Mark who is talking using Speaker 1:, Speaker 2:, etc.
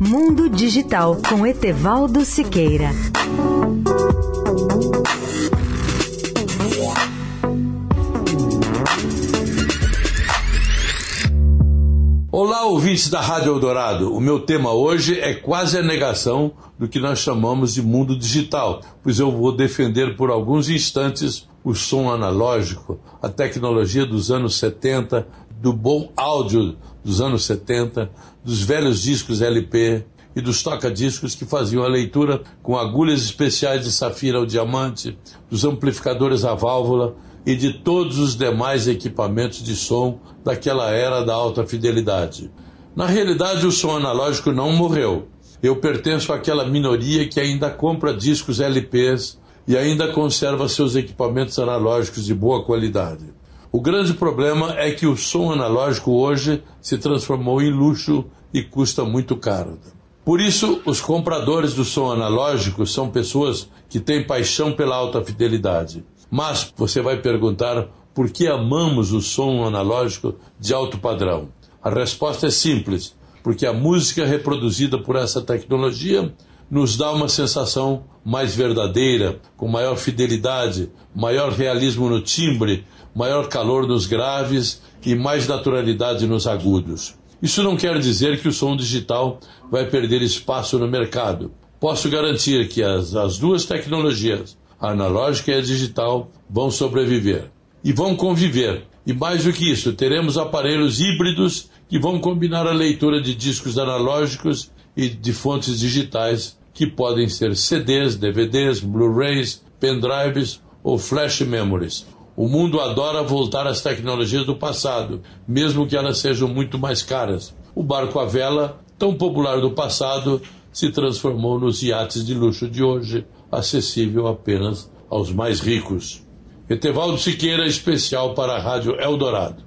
Speaker 1: Mundo Digital com Etevaldo Siqueira.
Speaker 2: Olá, ouvintes da Rádio Eldorado. O meu tema hoje é quase a negação do que nós chamamos de mundo digital, pois eu vou defender por alguns instantes o som analógico, a tecnologia dos anos 70, do bom áudio dos anos 70, dos velhos discos LP e dos toca-discos que faziam a leitura com agulhas especiais de safira ao diamante, dos amplificadores a válvula e de todos os demais equipamentos de som daquela era da alta fidelidade. Na realidade, o som analógico não morreu. Eu pertenço àquela minoria que ainda compra discos LPs e ainda conserva seus equipamentos analógicos de boa qualidade. O grande problema é que o som analógico hoje se transformou em luxo e custa muito caro. Por isso, os compradores do som analógico são pessoas que têm paixão pela alta fidelidade. Mas você vai perguntar por que amamos o som analógico de alto padrão? A resposta é simples: porque a música reproduzida por essa tecnologia nos dá uma sensação mais verdadeira, com maior fidelidade, maior realismo no timbre, maior calor nos graves e mais naturalidade nos agudos. Isso não quer dizer que o som digital vai perder espaço no mercado. Posso garantir que as, as duas tecnologias, a analógica e a digital, vão sobreviver e vão conviver. E mais do que isso, teremos aparelhos híbridos que vão combinar a leitura de discos analógicos e de fontes digitais, que podem ser CDs, DVDs, Blu-rays, pendrives ou flash memories. O mundo adora voltar às tecnologias do passado, mesmo que elas sejam muito mais caras. O barco à vela, tão popular do passado, se transformou nos iates de luxo de hoje, acessível apenas aos mais ricos. Etevaldo Siqueira, especial para a Rádio Eldorado.